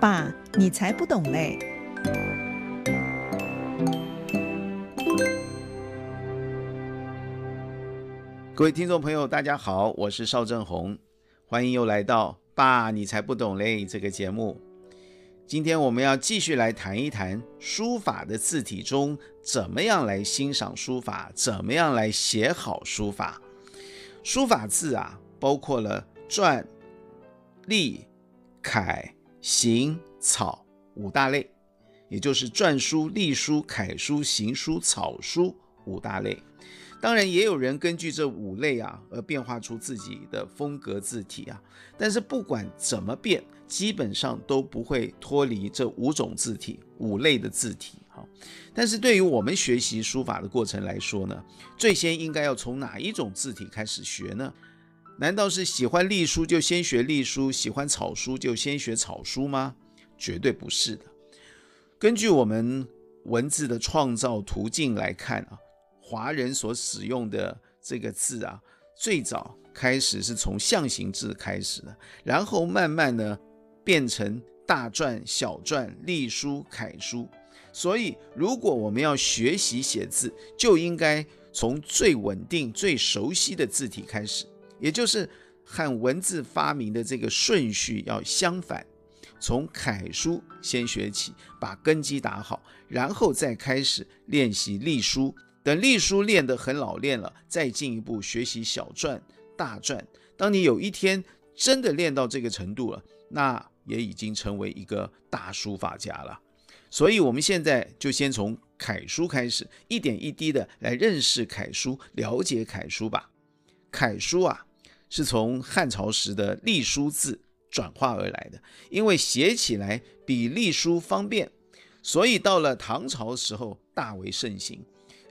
爸，你才不懂嘞！各位听众朋友，大家好，我是邵正红，欢迎又来到《爸，你才不懂嘞》这个节目。今天我们要继续来谈一谈书法的字体中，怎么样来欣赏书法，怎么样来写好书法。书法字啊，包括了篆、隶、楷。行草五大类，也就是篆书、隶书、楷书、行书、草书五大类。当然，也有人根据这五类啊而变化出自己的风格字体啊。但是不管怎么变，基本上都不会脱离这五种字体、五类的字体。哈，但是对于我们学习书法的过程来说呢，最先应该要从哪一种字体开始学呢？难道是喜欢隶书就先学隶书，喜欢草书就先学草书吗？绝对不是的。根据我们文字的创造途径来看啊，华人所使用的这个字啊，最早开始是从象形字开始的，然后慢慢呢变成大篆、小篆、隶书、楷书。所以，如果我们要学习写字，就应该从最稳定、最熟悉的字体开始。也就是和文字发明的这个顺序要相反，从楷书先学起，把根基打好，然后再开始练习隶书。等隶书练得很老练了，再进一步学习小篆、大篆。当你有一天真的练到这个程度了，那也已经成为一个大书法家了。所以，我们现在就先从楷书开始，一点一滴的来认识楷书，了解楷书吧。楷书啊。是从汉朝时的隶书字转化而来的，因为写起来比隶书方便，所以到了唐朝时候大为盛行。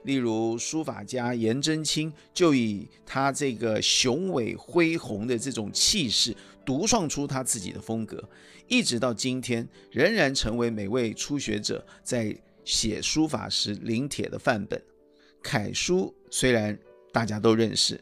例如书法家颜真卿就以他这个雄伟恢宏的这种气势，独创出他自己的风格，一直到今天仍然成为每位初学者在写书法时临帖的范本。楷书虽然大家都认识。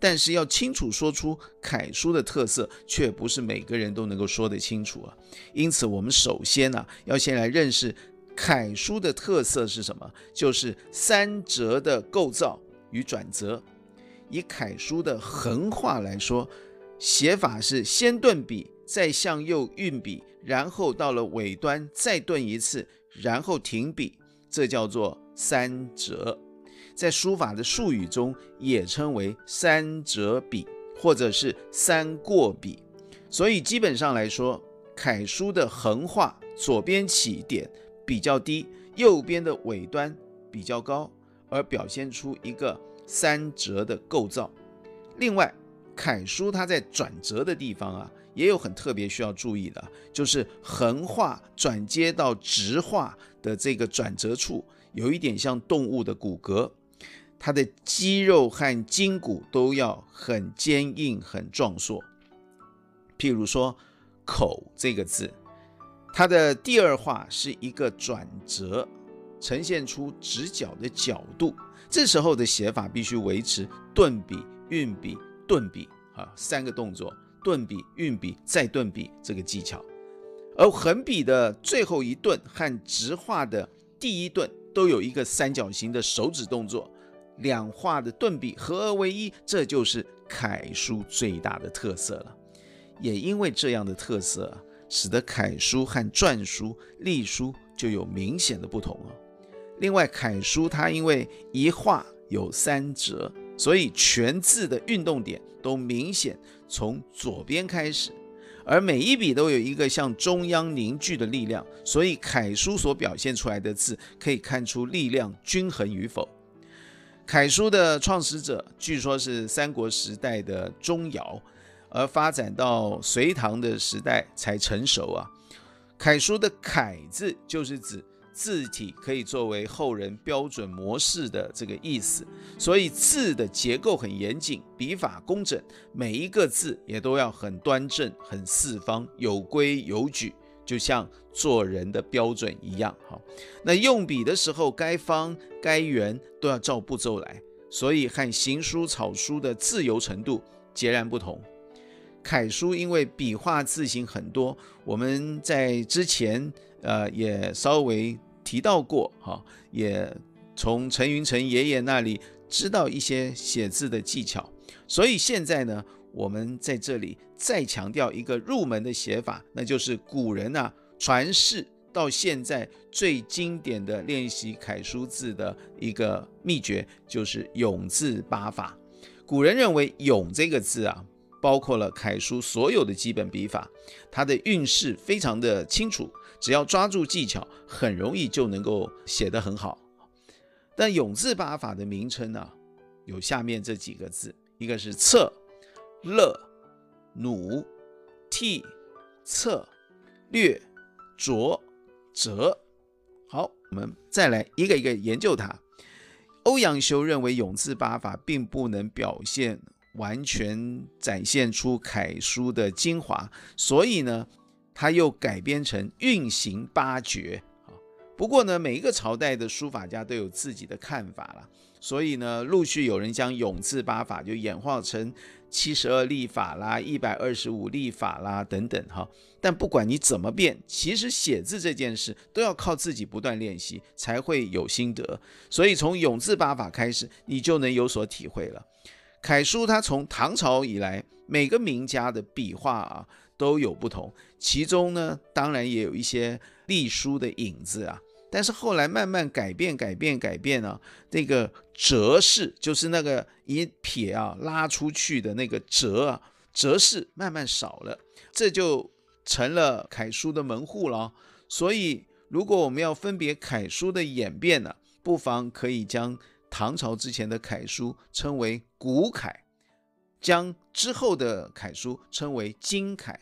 但是要清楚说出楷书的特色，却不是每个人都能够说得清楚啊。因此，我们首先呢，要先来认识楷书的特色是什么，就是三折的构造与转折。以楷书的横画来说，写法是先顿笔，再向右运笔，然后到了尾端再顿一次，然后停笔，这叫做三折。在书法的术语中，也称为三折笔，或者是三过笔。所以基本上来说，楷书的横画左边起点比较低，右边的尾端比较高，而表现出一个三折的构造。另外，楷书它在转折的地方啊，也有很特别需要注意的，就是横画转接到直画的这个转折处，有一点像动物的骨骼。它的肌肉和筋骨都要很坚硬、很壮硕。譬如说“口”这个字，它的第二画是一个转折，呈现出直角的角度。这时候的写法必须维持顿笔、运笔、顿笔啊三个动作：顿笔、运笔、再顿笔这个技巧。而横笔的最后一顿和直画的第一顿都有一个三角形的手指动作。两画的顿笔合而为一，这就是楷书最大的特色了。也因为这样的特色，使得楷书和篆书、隶书就有明显的不同了。另外，楷书它因为一画有三折，所以全字的运动点都明显从左边开始，而每一笔都有一个向中央凝聚的力量，所以楷书所表现出来的字可以看出力量均衡与否。楷书的创始者据说是三国时代的钟繇，而发展到隋唐的时代才成熟啊。楷书的“楷”字就是指字体可以作为后人标准模式的这个意思，所以字的结构很严谨，笔法工整，每一个字也都要很端正、很四方、有规有矩。就像做人的标准一样，哈，那用笔的时候，该方该圆都要照步骤来，所以和行书、草书的自由程度截然不同。楷书因为笔画字形很多，我们在之前呃也稍微提到过哈，也从陈云成爷爷那里知道一些写字的技巧，所以现在呢，我们在这里再强调一个入门的写法，那就是古人啊传世到现在最经典的练习楷书字的一个秘诀，就是永字八法。古人认为“永”这个字啊，包括了楷书所有的基本笔法，它的运势非常的清楚，只要抓住技巧，很容易就能够写得很好。但永字八法的名称呢，有下面这几个字，一个是策、乐、努、替、策、略、拙、折。好，我们再来一个一个研究它。欧阳修认为永字八法并不能表现完全展现出楷书的精华，所以呢，他又改编成运行八绝。不过呢，每一个朝代的书法家都有自己的看法了，所以呢，陆续有人将永字八法就演化成七十二历法啦、一百二十五历法啦等等哈。但不管你怎么变，其实写字这件事都要靠自己不断练习才会有心得。所以从永字八法开始，你就能有所体会了。楷书它从唐朝以来，每个名家的笔画啊都有不同，其中呢，当然也有一些隶书的影子啊。但是后来慢慢改变、改变、改变啊，这个折式就是那个一撇啊拉出去的那个折啊，折式慢慢少了，这就成了楷书的门户了。所以，如果我们要分别楷书的演变呢，不妨可以将唐朝之前的楷书称为古楷，将之后的楷书称为今楷。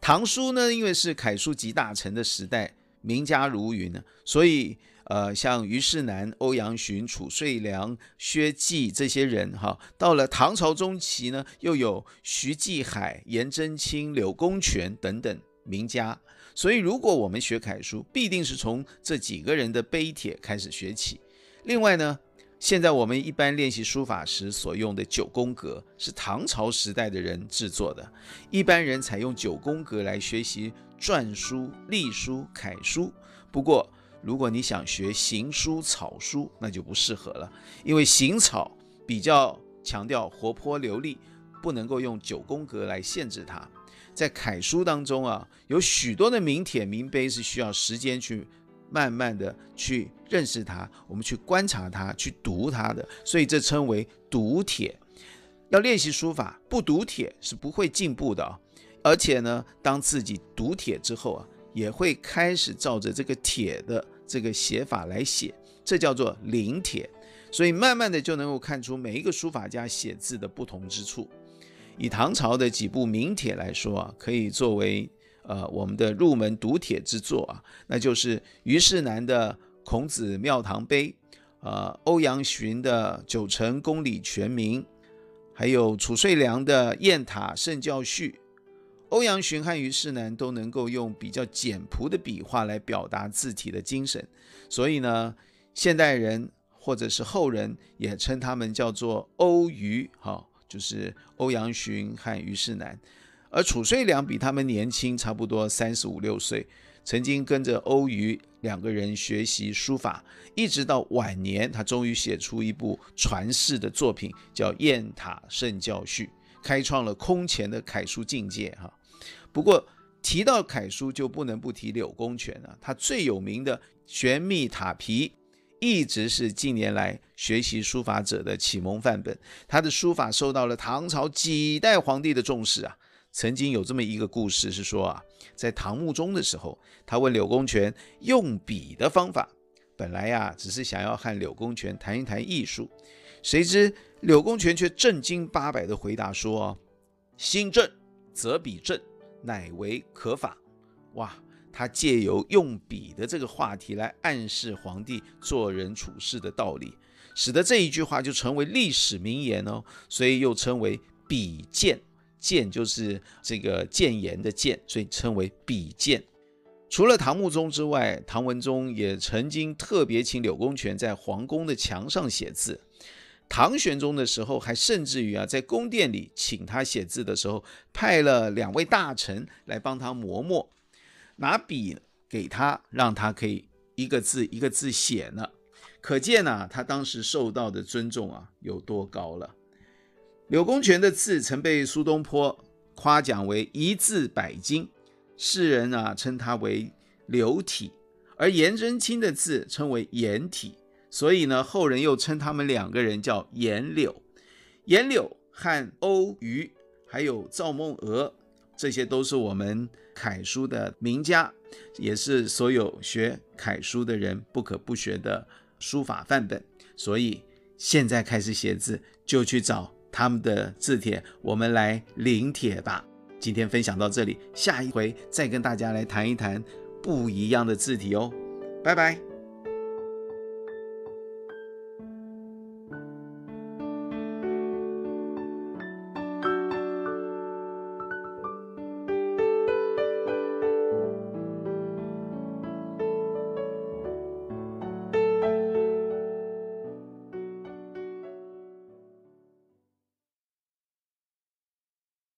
唐书呢，因为是楷书集大成的时代。名家如云呢，所以呃，像虞世南、欧阳询、褚遂良、薛稷这些人哈，到了唐朝中期呢，又有徐继海、颜真卿、柳公权等等名家。所以，如果我们学楷书，必定是从这几个人的碑帖开始学起。另外呢，现在我们一般练习书法时所用的九宫格，是唐朝时代的人制作的，一般人采用九宫格来学习。篆书、隶书、楷书。不过，如果你想学行书、草书，那就不适合了，因为行草比较强调活泼流利，不能够用九宫格来限制它。在楷书当中啊，有许多的名帖、名碑是需要时间去慢慢的去认识它，我们去观察它，去读它的，所以这称为读帖。要练习书法，不读帖是不会进步的。而且呢，当自己读帖之后啊，也会开始照着这个帖的这个写法来写，这叫做临帖。所以慢慢的就能够看出每一个书法家写字的不同之处。以唐朝的几部名帖来说啊，可以作为呃我们的入门读帖之作啊，那就是虞世南的《孔子庙堂碑》，呃，欧阳询的《九成公理全名》，还有褚遂良的《雁塔圣教序》。欧阳询和虞世南都能够用比较简朴的笔画来表达字体的精神，所以呢，现代人或者是后人也称他们叫做欧虞，哈，就是欧阳询和虞世南。而褚遂良比他们年轻差不多三十五六岁，曾经跟着欧虞两个人学习书法，一直到晚年，他终于写出一部传世的作品，叫《雁塔圣教序》，开创了空前的楷书境界，哈。不过提到楷书，就不能不提柳公权了。他最有名的《玄秘塔皮》，一直是近年来学习书法者的启蒙范本。他的书法受到了唐朝几代皇帝的重视啊。曾经有这么一个故事是说啊，在唐穆宗的时候，他问柳公权用笔的方法。本来呀，只是想要和柳公权谈一谈艺术，谁知柳公权却正经八百的回答说：“，心正则笔正。”乃为可法，哇！他借由用笔的这个话题来暗示皇帝做人处事的道理，使得这一句话就成为历史名言哦。所以又称为笔谏，谏就是这个谏言的谏，所以称为笔谏。除了唐穆宗之外，唐文宗也曾经特别请柳公权在皇宫的墙上写字。唐玄宗的时候，还甚至于啊，在宫殿里请他写字的时候，派了两位大臣来帮他磨墨，拿笔给他，让他可以一个字一个字写呢。可见啊，他当时受到的尊重啊有多高了。柳公权的字曾被苏东坡夸奖为一字百金，世人啊称他为柳体，而颜真卿的字称为颜体。所以呢，后人又称他们两个人叫颜柳。颜柳和欧虞，还有赵孟颌，这些都是我们楷书的名家，也是所有学楷书的人不可不学的书法范本。所以现在开始写字，就去找他们的字帖，我们来临帖吧。今天分享到这里，下一回再跟大家来谈一谈不一样的字体哦。拜拜。